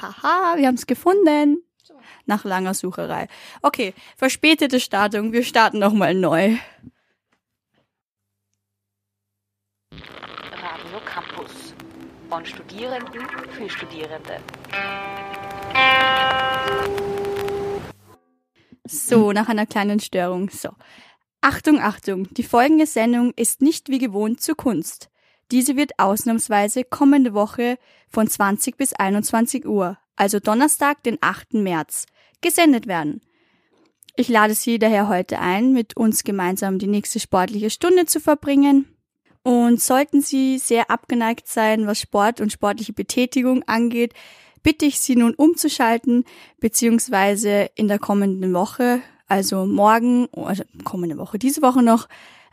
Haha, wir haben es gefunden. Nach langer Sucherei. Okay, verspätete Startung. Wir starten nochmal neu. Radio Campus. Von Studierenden für Studierende. So, nach einer kleinen Störung. So. Achtung, Achtung. Die folgende Sendung ist nicht wie gewohnt zur Kunst. Diese wird ausnahmsweise kommende Woche von 20 bis 21 Uhr, also Donnerstag, den 8. März, gesendet werden. Ich lade Sie daher heute ein, mit uns gemeinsam die nächste sportliche Stunde zu verbringen. Und sollten Sie sehr abgeneigt sein, was Sport und sportliche Betätigung angeht, bitte ich Sie nun umzuschalten, beziehungsweise in der kommenden Woche, also morgen, also kommende Woche, diese Woche noch,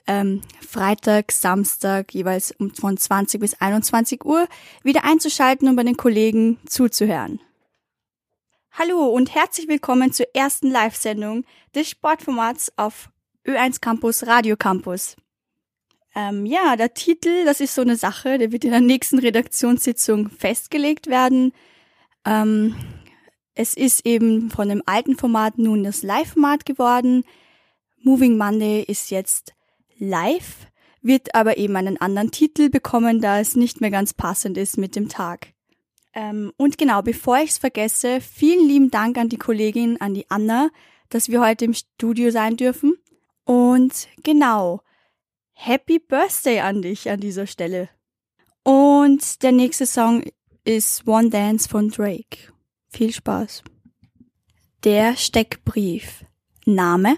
ähm, Freitag, Samstag jeweils um von 20 bis 21 Uhr wieder einzuschalten und bei den Kollegen zuzuhören. Hallo und herzlich willkommen zur ersten Live-Sendung des Sportformats auf Ö1 Campus Radio Campus. Ähm, ja, der Titel, das ist so eine Sache, der wird in der nächsten Redaktionssitzung festgelegt werden. Ähm, es ist eben von dem alten Format nun das Live-Format geworden. Moving Monday ist jetzt live, wird aber eben einen anderen Titel bekommen, da es nicht mehr ganz passend ist mit dem Tag. Ähm, und genau, bevor ich es vergesse, vielen lieben Dank an die Kollegin, an die Anna, dass wir heute im Studio sein dürfen. Und genau, Happy Birthday an dich an dieser Stelle. Und der nächste Song ist One Dance von Drake. Viel Spaß. Der Steckbrief. Name?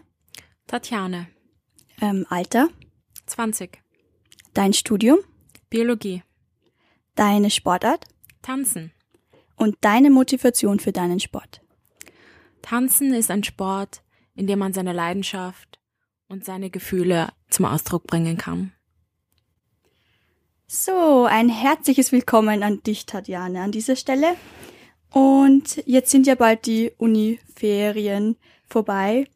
Tatjane. Ähm, Alter? 20. Dein Studium? Biologie. Deine Sportart? Tanzen. Und deine Motivation für deinen Sport? Tanzen ist ein Sport, in dem man seine Leidenschaft und seine Gefühle zum Ausdruck bringen kann. So, ein herzliches Willkommen an dich, Tatjane, an dieser Stelle. Und jetzt sind ja bald die Uni-Ferien vorbei.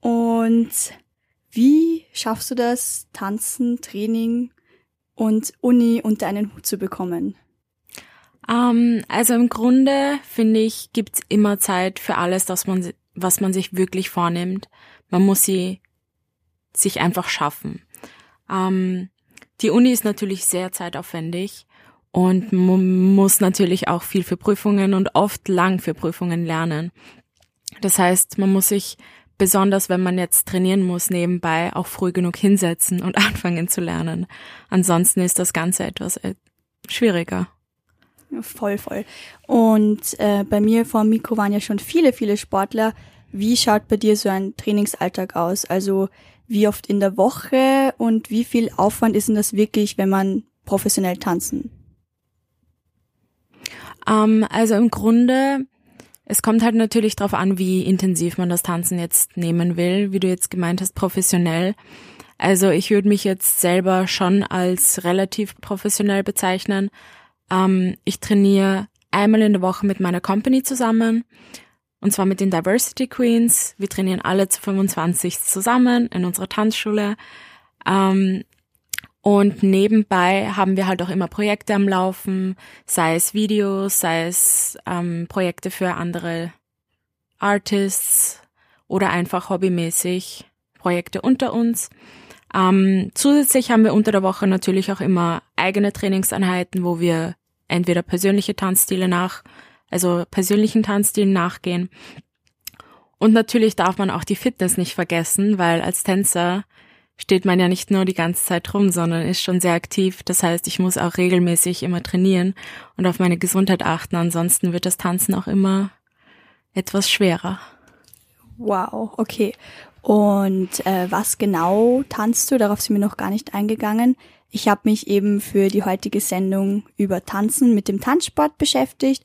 Und wie schaffst du das, Tanzen, Training und Uni unter einen Hut zu bekommen? Ähm, also im Grunde finde ich, gibt's immer Zeit für alles, dass man, was man sich wirklich vornimmt. Man muss sie sich einfach schaffen. Ähm, die Uni ist natürlich sehr zeitaufwendig und man muss natürlich auch viel für Prüfungen und oft lang für Prüfungen lernen. Das heißt, man muss sich besonders wenn man jetzt trainieren muss, nebenbei auch früh genug hinsetzen und anfangen zu lernen. Ansonsten ist das Ganze etwas äh, schwieriger. Voll, voll. Und äh, bei mir vor dem Mikro waren ja schon viele, viele Sportler. Wie schaut bei dir so ein Trainingsalltag aus? Also wie oft in der Woche und wie viel Aufwand ist denn das wirklich, wenn man professionell tanzen? Ähm, also im Grunde, es kommt halt natürlich darauf an, wie intensiv man das Tanzen jetzt nehmen will, wie du jetzt gemeint hast, professionell. Also ich würde mich jetzt selber schon als relativ professionell bezeichnen. Ähm, ich trainiere einmal in der Woche mit meiner Company zusammen und zwar mit den Diversity Queens. Wir trainieren alle zu 25 zusammen in unserer Tanzschule. Ähm, und nebenbei haben wir halt auch immer Projekte am Laufen, sei es Videos, sei es ähm, Projekte für andere Artists oder einfach hobbymäßig Projekte unter uns. Ähm, zusätzlich haben wir unter der Woche natürlich auch immer eigene Trainingseinheiten, wo wir entweder persönliche Tanzstile nach also persönlichen Tanzstilen nachgehen. Und natürlich darf man auch die Fitness nicht vergessen, weil als Tänzer steht man ja nicht nur die ganze Zeit rum, sondern ist schon sehr aktiv. Das heißt, ich muss auch regelmäßig immer trainieren und auf meine Gesundheit achten. Ansonsten wird das Tanzen auch immer etwas schwerer. Wow, okay. Und äh, was genau tanzt du? Darauf sind wir noch gar nicht eingegangen. Ich habe mich eben für die heutige Sendung über Tanzen mit dem Tanzsport beschäftigt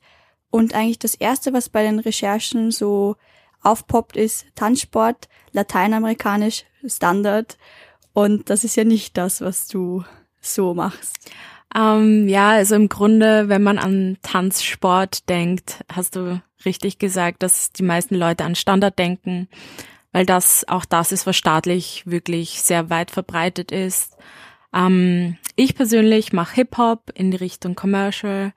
und eigentlich das erste, was bei den Recherchen so aufpoppt, ist Tanzsport, lateinamerikanisch Standard. Und das ist ja nicht das, was du so machst. Ähm, ja, also im Grunde, wenn man an Tanzsport denkt, hast du richtig gesagt, dass die meisten Leute an Standard denken, weil das auch das ist, was staatlich wirklich sehr weit verbreitet ist. Ähm, ich persönlich mache Hip-Hop in die Richtung Commercial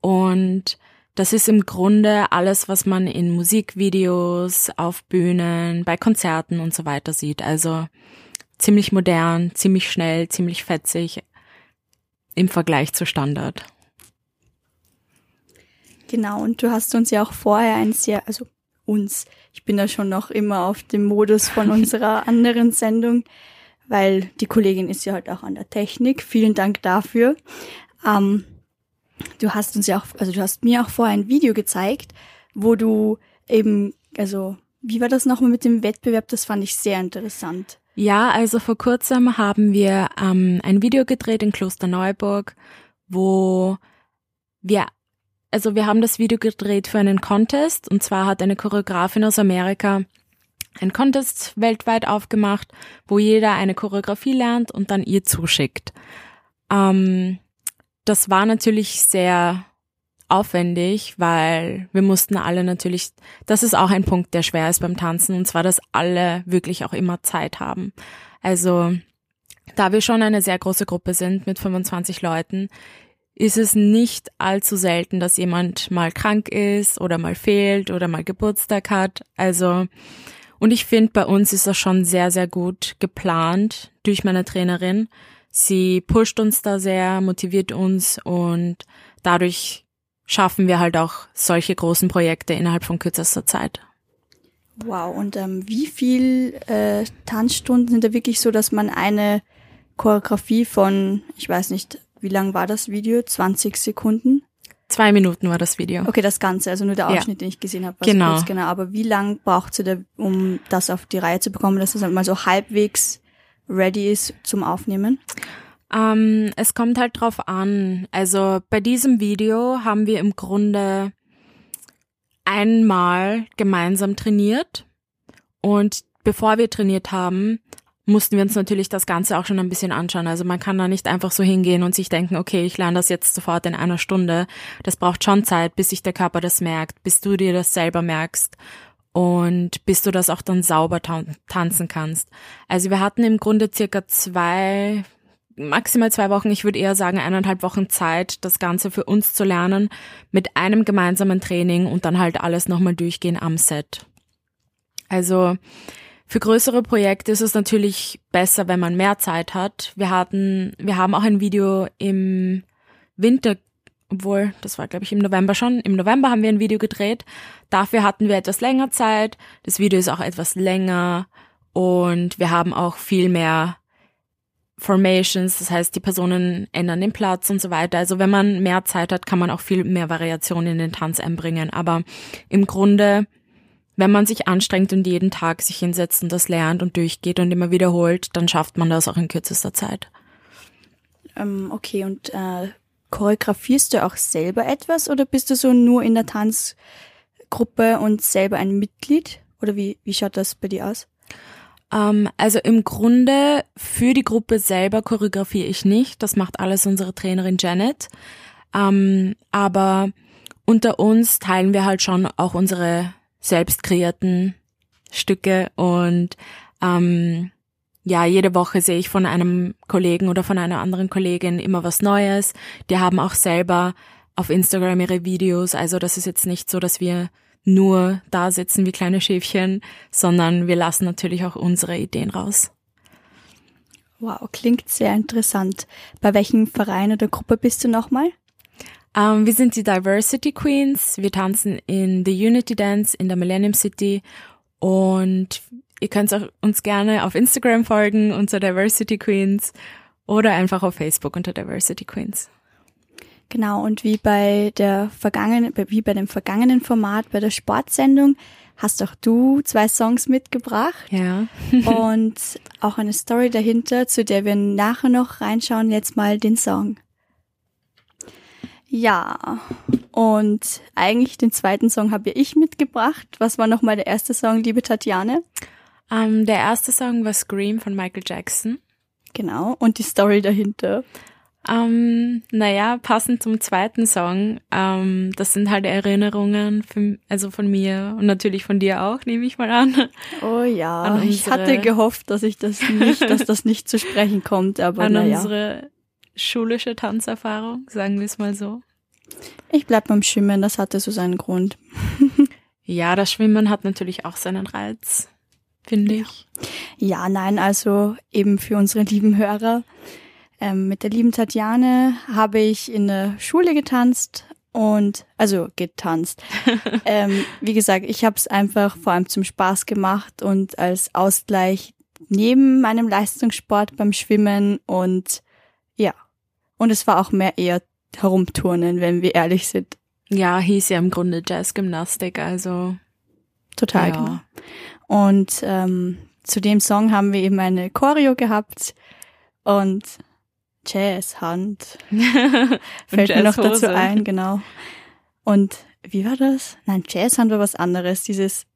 und das ist im Grunde alles, was man in Musikvideos, auf Bühnen, bei Konzerten und so weiter sieht. Also ziemlich modern, ziemlich schnell, ziemlich fetzig im Vergleich zu Standard. Genau, und du hast uns ja auch vorher ein sehr, also uns, ich bin da schon noch immer auf dem Modus von unserer anderen Sendung, weil die Kollegin ist ja halt auch an der Technik. Vielen Dank dafür. Ähm, du hast uns ja auch, also du hast mir auch vorher ein Video gezeigt, wo du eben, also wie war das nochmal mit dem Wettbewerb? Das fand ich sehr interessant. Ja, also vor kurzem haben wir ähm, ein Video gedreht in Klosterneuburg, wo wir also wir haben das Video gedreht für einen Contest und zwar hat eine Choreografin aus Amerika ein Contest weltweit aufgemacht, wo jeder eine Choreografie lernt und dann ihr zuschickt. Ähm, das war natürlich sehr aufwendig, weil wir mussten alle natürlich, das ist auch ein Punkt, der schwer ist beim Tanzen, und zwar, dass alle wirklich auch immer Zeit haben. Also, da wir schon eine sehr große Gruppe sind mit 25 Leuten, ist es nicht allzu selten, dass jemand mal krank ist oder mal fehlt oder mal Geburtstag hat. Also, und ich finde, bei uns ist das schon sehr, sehr gut geplant durch meine Trainerin. Sie pusht uns da sehr, motiviert uns und dadurch schaffen wir halt auch solche großen Projekte innerhalb von kürzester Zeit. Wow, und ähm, wie viel äh, Tanzstunden sind da wirklich so, dass man eine Choreografie von, ich weiß nicht, wie lang war das Video? 20 Sekunden? Zwei Minuten war das Video. Okay, das Ganze, also nur der Ausschnitt, ja. den ich gesehen habe. Genau. Kurz, genau. Aber wie lang braucht sie da, um das auf die Reihe zu bekommen, dass es das mal so halbwegs ready ist zum Aufnehmen? Ähm, es kommt halt drauf an. Also bei diesem Video haben wir im Grunde einmal gemeinsam trainiert und bevor wir trainiert haben, mussten wir uns natürlich das Ganze auch schon ein bisschen anschauen. Also man kann da nicht einfach so hingehen und sich denken, okay, ich lerne das jetzt sofort in einer Stunde. Das braucht schon Zeit, bis sich der Körper das merkt, bis du dir das selber merkst und bis du das auch dann sauber tanzen kannst. Also wir hatten im Grunde circa zwei, maximal zwei Wochen, ich würde eher sagen eineinhalb Wochen Zeit, das Ganze für uns zu lernen, mit einem gemeinsamen Training und dann halt alles nochmal durchgehen am Set. Also für größere Projekte ist es natürlich besser, wenn man mehr Zeit hat. Wir hatten, wir haben auch ein Video im Winter, obwohl, das war glaube ich im November schon. Im November haben wir ein Video gedreht. Dafür hatten wir etwas länger Zeit. Das Video ist auch etwas länger und wir haben auch viel mehr Formations, das heißt, die Personen ändern den Platz und so weiter. Also wenn man mehr Zeit hat, kann man auch viel mehr Variation in den Tanz einbringen. Aber im Grunde wenn man sich anstrengt und jeden Tag sich hinsetzt und das lernt und durchgeht und immer wiederholt, dann schafft man das auch in kürzester Zeit. Ähm, okay, und äh, choreografierst du auch selber etwas oder bist du so nur in der Tanzgruppe und selber ein Mitglied? Oder wie, wie schaut das bei dir aus? Ähm, also im Grunde für die Gruppe selber choreografiere ich nicht. Das macht alles unsere Trainerin Janet. Ähm, aber unter uns teilen wir halt schon auch unsere selbst kreierten Stücke und ähm, ja, jede Woche sehe ich von einem Kollegen oder von einer anderen Kollegin immer was Neues. Die haben auch selber auf Instagram ihre Videos. Also das ist jetzt nicht so, dass wir nur da sitzen wie kleine Schäfchen, sondern wir lassen natürlich auch unsere Ideen raus. Wow, klingt sehr interessant. Bei welchem Verein oder Gruppe bist du nochmal? Ähm, wir sind die Diversity Queens. Wir tanzen in The Unity Dance in der Millennium City und ihr könnt uns gerne auf Instagram folgen unter Diversity Queens oder einfach auf Facebook unter Diversity Queens. Genau, und wie bei der vergangenen, wie bei dem vergangenen Format bei der Sportsendung hast auch du zwei Songs mitgebracht. Ja. und auch eine Story dahinter, zu der wir nachher noch reinschauen. Jetzt mal den Song. Ja, und eigentlich den zweiten Song habe ich mitgebracht. Was war nochmal der erste Song, liebe Tatjane? Ähm, der erste Song war Scream von Michael Jackson. Genau, und die Story dahinter. Ähm, naja, passend zum zweiten Song, ähm, das sind halt Erinnerungen, für, also von mir und natürlich von dir auch, nehme ich mal an. Oh ja, ich hatte gehofft, dass ich das nicht, dass das nicht zu sprechen kommt, aber an naja. unsere schulische Tanzerfahrung, sagen wir es mal so. Ich bleib beim Schwimmen, das hatte so seinen Grund. Ja, das Schwimmen hat natürlich auch seinen Reiz, finde ich. Ja, nein, also eben für unsere lieben Hörer. Ähm, mit der lieben Tatjane habe ich in der Schule getanzt und also getanzt. ähm, wie gesagt, ich habe es einfach vor allem zum Spaß gemacht und als Ausgleich neben meinem Leistungssport beim Schwimmen und ja. Und es war auch mehr eher herumturnen, wenn wir ehrlich sind. Ja, hieß ja im Grunde Jazzgymnastik, also Total, Ja. genau. Und ähm, zu dem Song haben wir eben eine Choreo gehabt und Jazzhand fällt mir noch dazu ein, genau. Und wie war das? Nein, Jazzhand war was anderes. Dieses,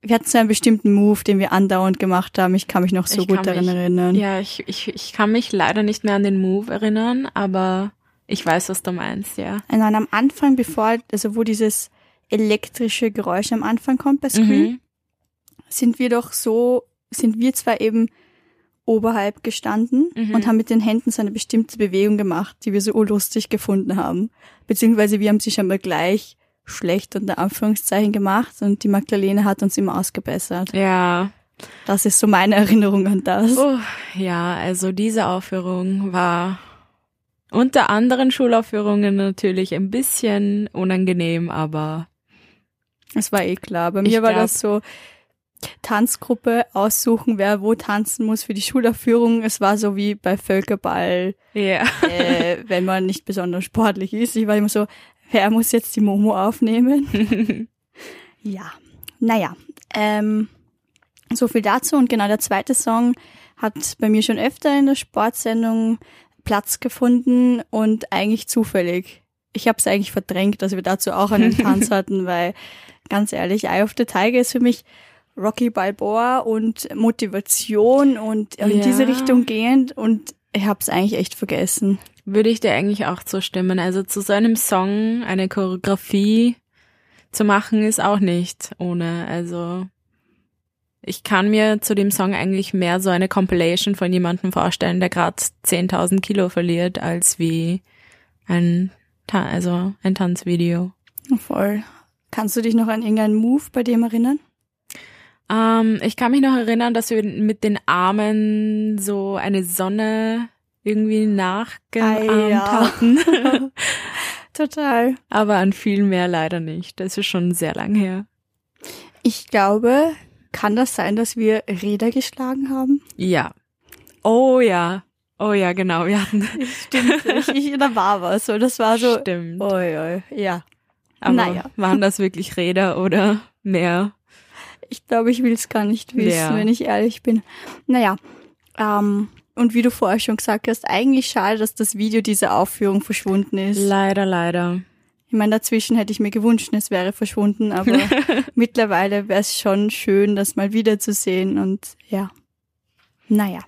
wir hatten so einen bestimmten Move, den wir andauernd gemacht haben. Ich kann mich noch so Ich gut daran mich- erinnern. Ja, ich, ich, ich kann mich leider nicht mehr an den Move erinnern, aber ich weiß, was du meinst, ja. Nein, am Anfang, bevor, also wo dieses elektrische Geräusch am Anfang kommt bei Scream, Mhm. sind wir doch so, sind wir zwar eben oberhalb gestanden Mhm. und haben mit den Händen so eine bestimmte Bewegung gemacht, die wir so urlustig gefunden haben. Beziehungsweise wir haben sie schon mal gleich schlecht unter Anführungszeichen gemacht und die Magdalene hat uns immer ausgebessert. Ja. Das ist so meine Erinnerung an das. Oh, ja, also diese Aufführung war unter anderen Schulaufführungen natürlich ein bisschen unangenehm, aber Es war eh klar. Bei mir Ich war glaub- das so Tanzgruppe aussuchen, wer wo tanzen muss für die Schulaufführung. Es war so wie bei Völkerball, ja. äh, wenn man nicht besonders sportlich ist. Ich war immer so, wer muss jetzt die Momo aufnehmen? Ja, naja, ähm, so viel dazu. Und genau der zweite Song hat bei mir schon öfter in der Sportsendung Platz gefunden und eigentlich zufällig. Ich habe es eigentlich verdrängt, dass wir dazu auch einen Tanz hatten, weil ganz ehrlich, Eye of the Tiger ist für mich Rocky Balboa und Motivation und in Ja. diese Richtung gehend und ich habe es eigentlich echt vergessen. Würde ich dir eigentlich auch zustimmen. Also zu so einem Song eine Choreografie zu machen ist auch nicht ohne. Also ich kann mir zu dem Song eigentlich mehr so eine Compilation von jemandem vorstellen, der gerade 10.000 Kilo verliert, als wie ein, Ta also ein Tanzvideo. Voll. Kannst du dich noch an irgendeinen Move bei dem erinnern? Ähm, ich kann mich noch erinnern, dass wir mit den Armen so eine Sonne irgendwie nachgeahmt Ah, ja. hatten. Total. Aber an viel mehr leider nicht. Das ist schon sehr lang her. Ich glaube, kann das sein, dass wir Räder geschlagen haben? Ja. Oh ja. Oh ja, genau. Wir hatten. Stimmt. ich, ich, da war was. So, das war so. Stimmt. Oi, oi, ja. Aber naja. waren das wirklich Räder oder mehr? Ich glaube, ich will es gar nicht wissen, Ja. wenn ich ehrlich bin. Naja. Ähm, und wie du vorher schon gesagt hast, eigentlich schade, dass das Video dieser Aufführung verschwunden ist. Leider, leider. Ich meine, dazwischen hätte ich mir gewünscht, es wäre verschwunden, aber mittlerweile wäre es schon schön, das mal wiederzusehen und ja. Naja.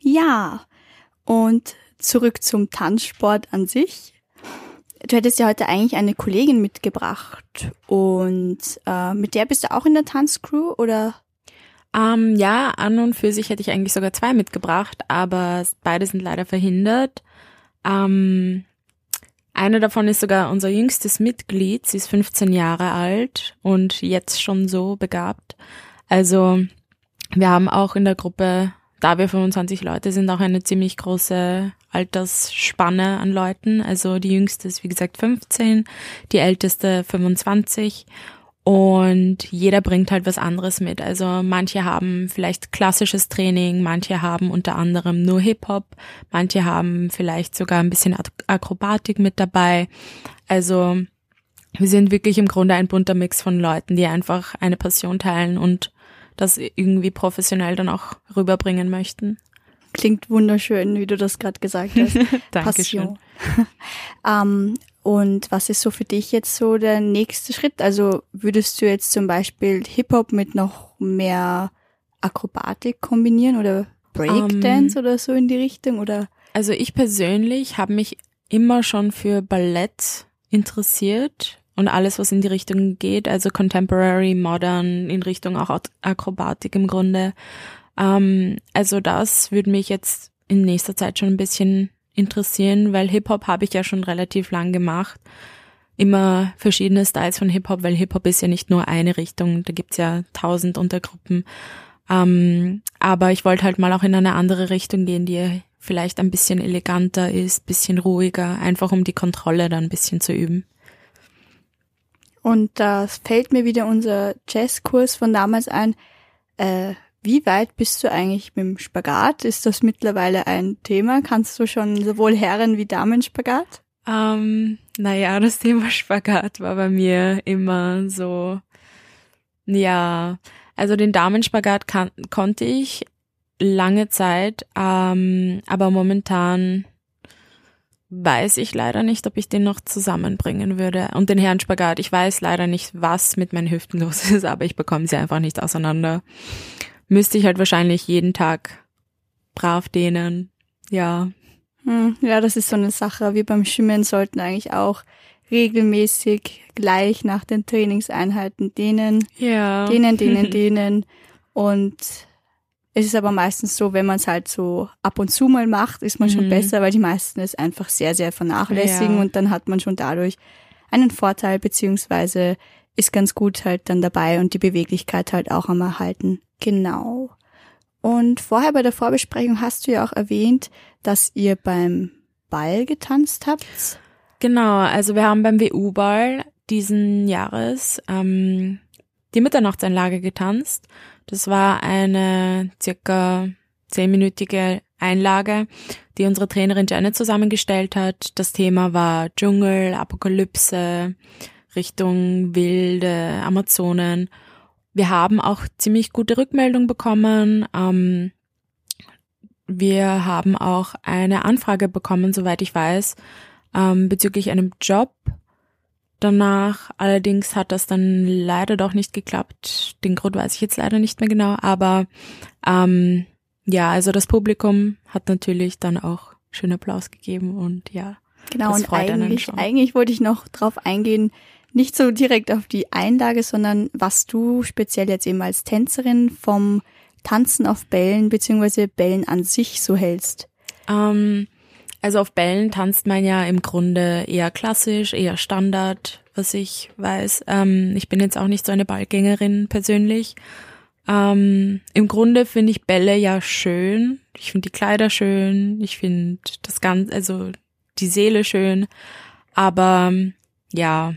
Ja. Und zurück zum Tanzsport an sich. Du hättest ja heute eigentlich eine Kollegin mitgebracht und äh, mit der bist du auch in der Tanzcrew oder? Ähm, ja, an und für sich hätte ich eigentlich sogar zwei mitgebracht, aber beide sind leider verhindert. Ähm, eine davon ist sogar unser jüngstes Mitglied. Sie ist 15 Jahre alt und jetzt schon so begabt. Also wir haben auch in der Gruppe, da wir 25 Leute sind, auch eine ziemlich große Altersspanne an Leuten. Also die jüngste ist wie gesagt 15, die älteste 25 und jeder bringt halt was anderes mit. Also manche haben vielleicht klassisches Training, manche haben unter anderem nur Hip-Hop, manche haben vielleicht sogar ein bisschen Ak- Akrobatik mit dabei. Also wir sind wirklich im Grunde ein bunter Mix von Leuten, die einfach eine Passion teilen und das irgendwie professionell dann auch rüberbringen möchten. Klingt wunderschön, wie du das gerade gesagt hast. Passion. ähm, und was ist so für dich jetzt so der nächste Schritt? Also würdest du jetzt zum Beispiel Hip-Hop mit noch mehr Akrobatik kombinieren oder Breakdance oder so in die Richtung oder? Also ich persönlich habe mich immer schon für Ballett interessiert und alles, was in die Richtung geht, also Contemporary, Modern, in Richtung auch Ak- Akrobatik im Grunde. Ähm, also das würde mich jetzt in nächster Zeit schon ein bisschen interessieren, weil Hip-Hop habe ich ja schon relativ lang gemacht. Immer verschiedene Styles von Hip-Hop, weil Hip-Hop ist ja nicht nur eine Richtung, da gibt's ja tausend Untergruppen. Ähm, aber ich wollte halt mal auch in eine andere Richtung gehen, die vielleicht ein bisschen eleganter ist, bisschen ruhiger, einfach um die Kontrolle dann ein bisschen zu üben. Und da fällt mir wieder unser Jazzkurs von damals ein. Äh, wie weit bist du eigentlich mit dem Spagat? Ist das mittlerweile ein Thema? Kannst du schon sowohl Herren- wie Damen-Spagat? Ähm, naja, das Thema Spagat war bei mir immer so, ja, also den Damenspagat kann, konnte ich lange Zeit, ähm, aber momentan weiß ich leider nicht, ob ich den noch zusammenbringen würde. Und den Herrenspagat, ich weiß leider nicht, was mit meinen Hüften los ist, aber ich bekomme sie einfach nicht auseinander. Müsste ich halt wahrscheinlich jeden Tag brav dehnen. Ja. Hm, ja, das ist so eine Sache. Wir beim Schwimmen sollten eigentlich auch regelmäßig gleich nach den Trainingseinheiten dehnen. Ja. Dehnen, dehnen, dehnen. Und es ist aber meistens so, wenn man es halt so ab und zu mal macht, ist man schon Mhm. besser, weil die meisten es einfach sehr, sehr vernachlässigen Ja. und dann hat man schon dadurch einen Vorteil, beziehungsweise ist ganz gut halt dann dabei und die Beweglichkeit halt auch am Erhalten. Genau. Und vorher bei der Vorbesprechung hast du ja auch erwähnt, dass ihr beim Ball getanzt habt. Genau, also wir haben beim WU-Ball diesen Jahres ähm, die Mitternachtseinlage getanzt. Das war eine circa zehnminütige Einlage, die unsere Trainerin Janet zusammengestellt hat. Das Thema war Dschungel, Apokalypse, Richtung wilde Amazonen. Wir haben auch ziemlich gute Rückmeldung bekommen. Ähm, wir haben auch eine Anfrage bekommen, soweit ich weiß, ähm, bezüglich einem Job. Danach allerdings hat das dann leider doch nicht geklappt. Den Grund weiß ich jetzt leider nicht mehr genau, aber ähm, ja, also das Publikum hat natürlich dann auch schön Applaus gegeben und ja. Genau, Das und freut einen eigentlich, schon. eigentlich wollte ich noch drauf eingehen, nicht so direkt auf die Einlage, sondern was du speziell jetzt eben als Tänzerin vom Tanzen auf Bällen beziehungsweise Bällen an sich so hältst. Ähm, also auf Bällen tanzt man ja im Grunde eher klassisch, eher Standard, was ich weiß. Ähm, ich bin jetzt auch nicht so eine Ballgängerin persönlich. Ähm, Im Grunde finde ich Bälle ja schön. Ich finde die Kleider schön. Ich finde das Ganze, also die Seele schön. Aber ja,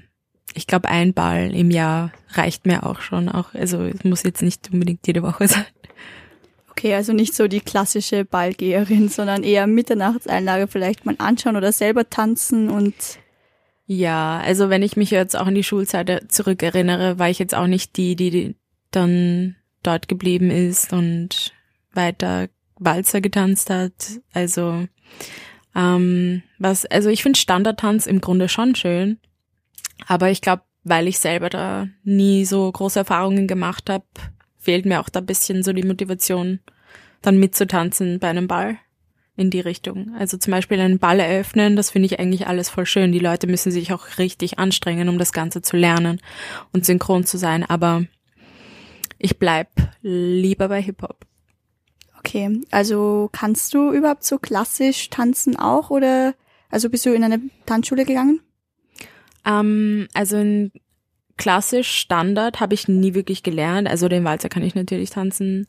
ich glaube, ein Ball im Jahr reicht mir auch schon. Auch, also es muss jetzt nicht unbedingt jede Woche sein. Okay, also nicht so die klassische Ballgeherin, sondern eher Mitternachtseinlage vielleicht mal anschauen oder selber tanzen und Ja, also wenn ich mich jetzt auch an die Schulzeit zurückerinnere, war ich jetzt auch nicht die, die dann dort geblieben ist und weiter Walzer getanzt hat. Also ähm, was, also ich finde Standardtanz im Grunde schon schön, aber ich glaube, weil ich selber da nie so große Erfahrungen gemacht habe, fehlt mir auch da ein bisschen so die Motivation, dann mitzutanzen bei einem Ball in die Richtung. Also zum Beispiel einen Ball eröffnen, das finde ich eigentlich alles voll schön. Die Leute müssen sich auch richtig anstrengen, um das Ganze zu lernen und synchron zu sein. Aber ich bleib lieber bei Hip-Hop. okay. Also kannst du überhaupt so klassisch tanzen auch oder also bist du in eine Tanzschule gegangen? Ähm, also in klassisch Standard habe ich nie wirklich gelernt. Also den Walzer kann ich natürlich tanzen.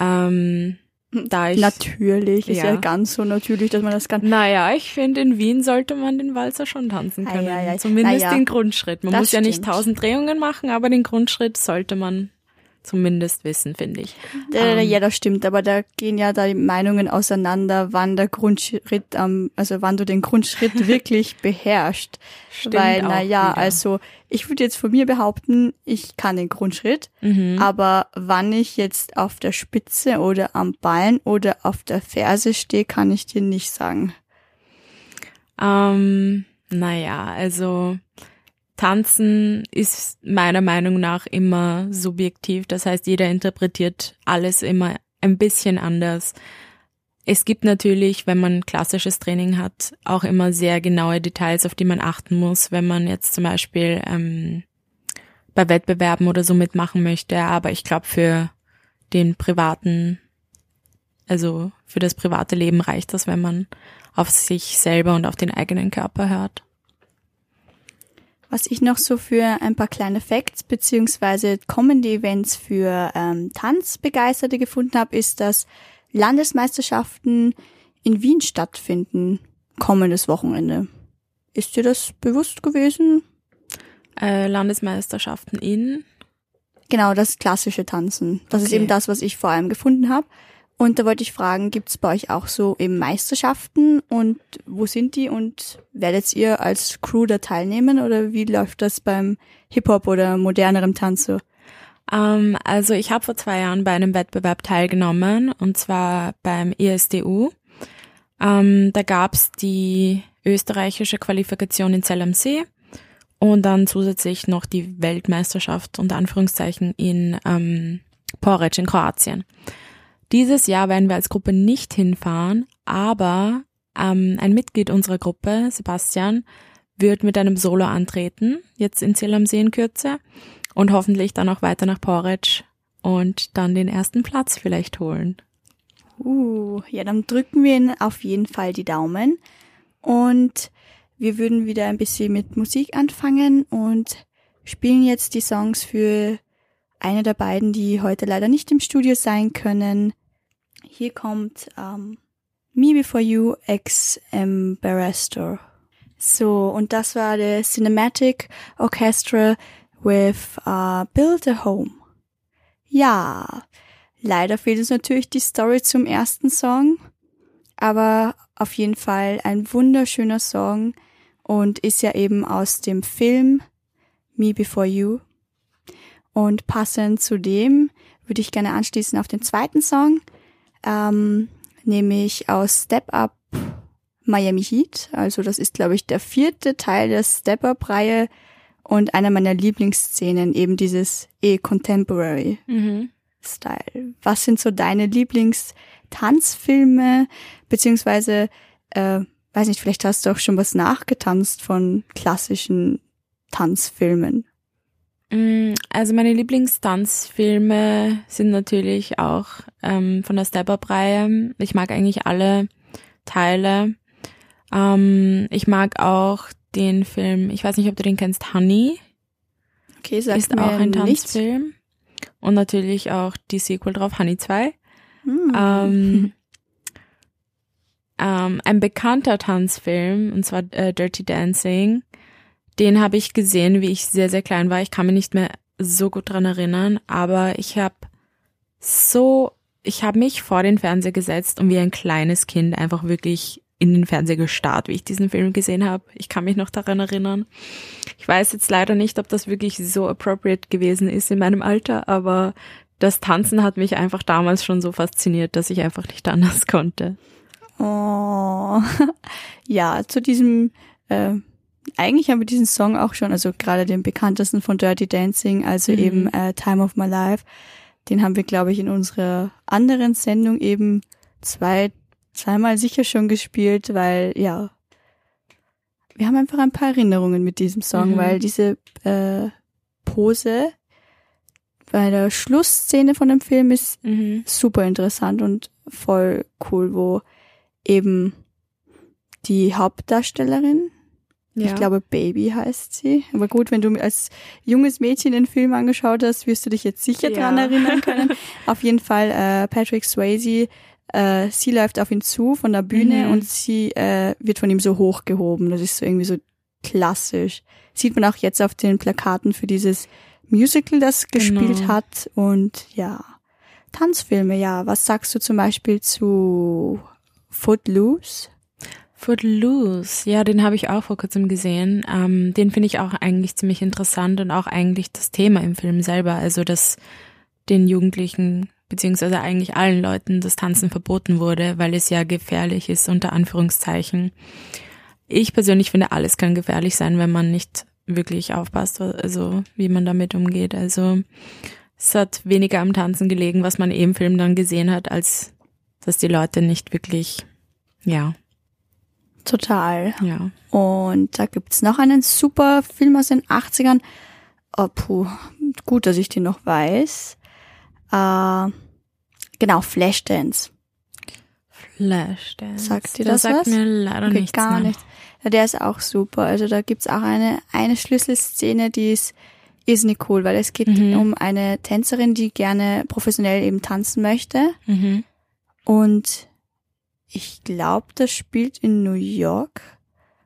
Ähm, da ich Natürlich, ist ja. Ganz so natürlich, dass man das kann. Naja, ich finde, in Wien sollte man den Walzer schon tanzen können. ei, ei. Zumindest Naja, den Grundschritt. Man muss ja nicht stimmt. tausend Drehungen machen, aber den Grundschritt sollte man zumindest wissen, finde ich. Äh, Ähm. ja, das stimmt, aber da gehen ja da die Meinungen auseinander, wann der Grundschritt am, also wann du den Grundschritt wirklich beherrschst. Stimmt Weil, na auch ja, wieder. also ich würde jetzt von mir behaupten, ich kann den Grundschritt, Mhm. aber wann ich jetzt auf der Spitze oder am Ballen oder auf der Ferse stehe, kann ich dir nicht sagen. Ähm, naja, also Tanzen ist meiner Meinung nach immer subjektiv. Das heißt, jeder interpretiert alles immer ein bisschen anders. Es gibt natürlich, wenn man klassisches Training hat, auch immer sehr genaue Details, auf die man achten muss, wenn man jetzt zum Beispiel ähm, bei Wettbewerben oder so mitmachen möchte. Aber ich glaube, für den privaten, also für das private Leben reicht das, wenn man auf sich selber und auf den eigenen Körper hört. Was ich noch so für ein paar kleine Facts beziehungsweise kommende Events für ähm, Tanzbegeisterte gefunden habe, ist, dass Landesmeisterschaften in Wien stattfinden kommendes Wochenende. Ist dir das bewusst gewesen? Äh, Landesmeisterschaften in? Genau, das klassische Tanzen. Das okay. ist eben das, was ich vor allem gefunden habe. Und da wollte ich fragen, gibt es bei euch auch so eben Meisterschaften und wo sind die und werdet ihr als Crew da teilnehmen oder wie läuft das beim Hip-Hop oder modernerem Tanz so? Um, ähm, also ich habe vor zwei Jahren bei einem Wettbewerb teilgenommen und zwar beim ESDU. Um, ähm, da gab's die österreichische Qualifikation in Zell am See und dann zusätzlich noch die Weltmeisterschaft unter Anführungszeichen in ähm, Porec in Kroatien. Dieses Jahr werden wir als Gruppe nicht hinfahren, aber ähm, ein Mitglied unserer Gruppe, Sebastian, wird mit einem Solo antreten, jetzt in Ziel am See in Kürze und hoffentlich dann auch weiter nach Porridge und dann den ersten Platz vielleicht holen. Uh, ja, dann drücken wir Ihnen auf jeden Fall die Daumen und wir würden wieder ein bisschen mit Musik anfangen und spielen jetzt die Songs für eine der beiden, die heute leider nicht im Studio sein können. Hier kommt ähm, Me Before You ex Embarrassor. So, und das war der Cinematic Orchestra with uh, Build a Home. Ja, leider fehlt uns natürlich die Story zum ersten Song, aber auf jeden Fall ein wunderschöner Song und ist ja eben aus dem Film Me Before You und passend zu dem würde ich gerne anschließen auf den zweiten Song, ähm, nämlich aus Step Up Miami Heat. Also das ist, glaube ich, der vierte Teil der Step Up-Reihe und einer meiner Lieblingsszenen, eben dieses E-Contemporary mhm. Style. Was sind so deine Lieblingstanzfilme, beziehungsweise, äh, weiß nicht, vielleicht hast du auch schon was nachgetanzt von klassischen Tanzfilmen. Mm, also meine Lieblingstanzfilme sind natürlich auch ähm, von der Step-Up-Reihe. Ich mag eigentlich alle Teile. Ähm, ich mag auch den Film, ich weiß nicht, ob du den kennst, Honey. Okay, sag Ist auch ein Tanzfilm. Nichts. Und natürlich auch die Sequel drauf, Honey 2. Hm. Ähm, ähm, ein bekannter Tanzfilm, und zwar äh, Dirty Dancing. Den habe ich gesehen, wie ich sehr, sehr klein war. Ich kann mich nicht mehr so gut dran erinnern, aber ich habe so, ich habe mich vor den Fernseher gesetzt und wie ein kleines Kind einfach wirklich in den Fernseher gestarrt, wie ich diesen Film gesehen habe. Ich kann mich noch daran erinnern. Ich weiß jetzt leider nicht, ob das wirklich so appropriate gewesen ist in meinem Alter, aber das Tanzen hat mich einfach damals schon so fasziniert, dass ich einfach nicht anders konnte. Oh, ja, zu diesem äh, eigentlich haben wir diesen Song auch schon, also gerade den bekanntesten von Dirty Dancing, also mhm. eben äh, Time of My Life, den haben wir, glaube ich, in unserer anderen Sendung eben zwei, zweimal sicher schon gespielt, weil ja, wir haben einfach ein paar Erinnerungen mit diesem Song, mhm. weil diese äh, Pose bei der Schlussszene von dem Film ist mhm. super interessant und voll cool, wo eben die Hauptdarstellerin, ja. Ich glaube, Baby heißt sie. Aber gut, wenn du als junges Mädchen den Film angeschaut hast, wirst du dich jetzt sicher ja. dran erinnern können. auf jeden Fall äh, Patrick Swayze, äh, sie läuft auf ihn zu von der Bühne mhm. und sie äh, wird von ihm so hochgehoben. Das ist so irgendwie so klassisch. Sieht man auch jetzt auf den Plakaten für dieses Musical, das gespielt genau. hat. Und ja, Tanzfilme, ja. Was sagst du zum Beispiel zu Footloose? Footloose, ja, den habe ich auch vor kurzem gesehen. Ähm, den finde ich auch eigentlich ziemlich interessant und auch eigentlich das Thema im Film selber, also dass den Jugendlichen beziehungsweise eigentlich allen Leuten das Tanzen verboten wurde, weil es ja gefährlich ist, unter Anführungszeichen. Ich persönlich finde, alles kann gefährlich sein, wenn man nicht wirklich aufpasst, also wie man damit umgeht. Also es hat weniger am Tanzen gelegen, was man eben im Film dann gesehen hat, als dass die Leute nicht wirklich, ja, Total. Ja. Und da gibt's noch einen super Film aus den 80ern. Oh, puh, gut, dass ich den noch weiß. Äh, genau, Flashdance. Flashdance. Sagt dir das sagt was? mir leider Okay, nichts. gar nein. nicht. Ja, der ist auch super. Also da gibt's auch eine, eine Schlüsselszene, die ist irrsinnig cool, weil es geht Mhm. um eine Tänzerin, die gerne professionell eben tanzen möchte. Mhm. Und ich glaube, das spielt in New York.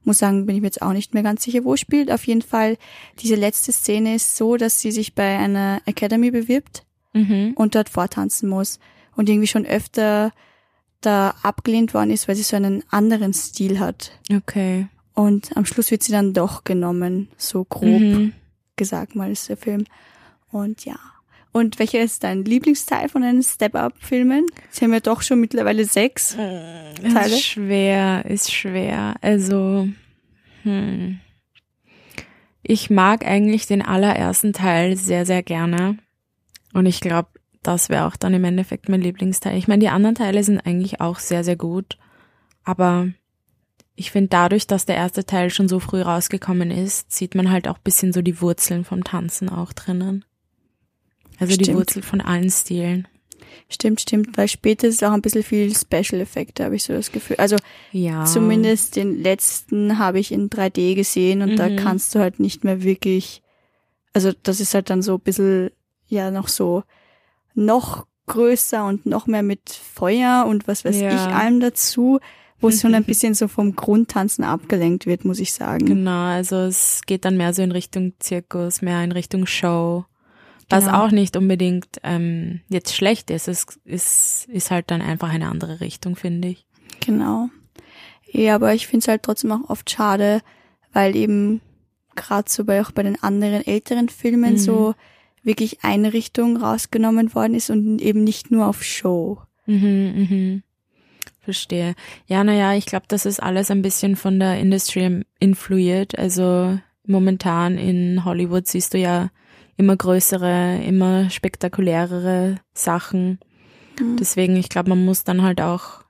Muss sagen, bin ich mir jetzt auch nicht mehr ganz sicher, wo spielt. Auf jeden Fall, diese letzte Szene ist so, dass sie sich bei einer Academy bewirbt Mhm. und dort vortanzen muss. Und irgendwie schon öfter da abgelehnt worden ist, weil sie so einen anderen Stil hat. Okay. Und am Schluss wird sie dann doch genommen, so grob Mhm. gesagt mal ist der Film. Und ja. Und welcher ist dein Lieblingsteil von den Step-Up-Filmen? Sie haben ja doch schon mittlerweile sechs. Teile? Ist schwer, ist schwer. Also, hm. Ich mag eigentlich den allerersten Teil sehr, sehr gerne. Und ich glaube, das wäre auch dann im Endeffekt mein Lieblingsteil. Ich meine, die anderen Teile sind eigentlich auch sehr, sehr gut. Aber ich finde, dadurch, dass der erste Teil schon so früh rausgekommen ist, sieht man halt auch bisschen so die Wurzeln vom Tanzen auch drinnen. Also die Stimmt. Wurzel von allen Stilen. Stimmt, stimmt, weil später ist es auch ein bisschen viel Special-Effekte, habe ich so das Gefühl. Also Ja. zumindest den letzten habe ich in 3D gesehen und da Mhm. kannst du halt nicht mehr wirklich, also das ist halt dann so ein bisschen, ja, noch so, noch größer und noch mehr mit Feuer und was weiß Ja. ich allem dazu, wo es schon ein bisschen so vom Grundtanzen abgelenkt wird, muss ich sagen. Genau, also es geht dann mehr so in Richtung Zirkus, mehr in Richtung Show. Was Genau. auch nicht unbedingt ähm, jetzt schlecht ist. Es ist, ist halt dann einfach eine andere Richtung, finde ich. Genau. Ja, aber ich finde es halt trotzdem auch oft schade, weil eben gerade so bei auch bei den anderen älteren Filmen Mhm. so wirklich eine Richtung rausgenommen worden ist und eben nicht nur auf Show. Mhm, mhm. Verstehe. Ja, naja, ich glaube, das ist alles ein bisschen von der Industry influiert. Also momentan in Hollywood siehst du ja immer größere, immer spektakulärere Sachen. Mhm. Deswegen, ich glaube, man muss dann halt auch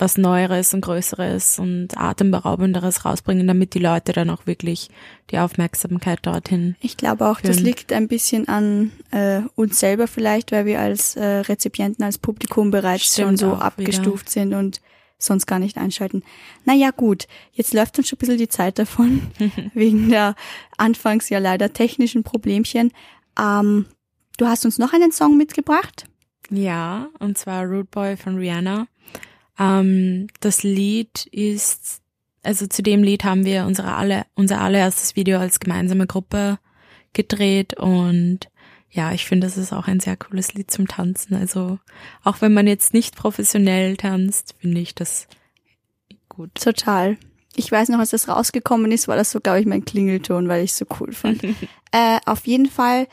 was Neueres und Größeres und Atemberaubenderes rausbringen, damit die Leute dann auch wirklich die Aufmerksamkeit dorthin. Ich glaube auch, das Schön. liegt ein bisschen an äh, uns selber vielleicht, weil wir als äh, Rezipienten, als Publikum bereits schon Stimmt so auch abgestuft sind und sonst gar nicht einschalten. Naja gut, jetzt läuft uns schon ein bisschen die Zeit davon, wegen der anfangs ja leider technischen Problemchen. Ähm, du hast uns noch einen Song mitgebracht. Ja, und zwar Rude Boy von Rihanna. Ähm, das Lied ist, also zu dem Lied haben wir unsere alle, unser allererstes Video als gemeinsame Gruppe gedreht und ja, ich finde, das ist auch ein sehr cooles Lied zum Tanzen. Also auch wenn man jetzt nicht professionell tanzt, finde ich das gut. Total. Ich weiß noch, als das rausgekommen ist, war das so, glaube ich, mein Klingelton, weil ich es so cool fand. äh, auf jeden Fall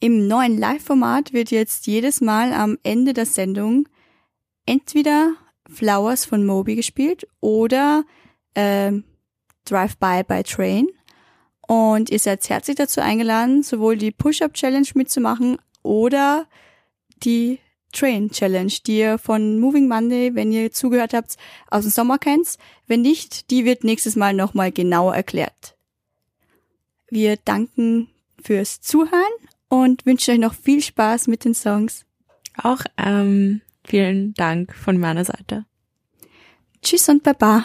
im neuen Live-Format wird jetzt jedes Mal am Ende der Sendung entweder Flowers von Moby gespielt oder ähm, Drive By by Train. Und ihr seid herzlich dazu eingeladen, sowohl die Push-Up-Challenge mitzumachen oder die Train Challenge, die ihr von Moving Monday, wenn ihr zugehört habt, aus dem Sommer kennt. Wenn nicht, die wird nächstes Mal nochmal genauer erklärt. Wir danken fürs Zuhören und wünschen euch noch viel Spaß mit den Songs. Auch ähm, vielen Dank von meiner Seite. Tschüss und Baba.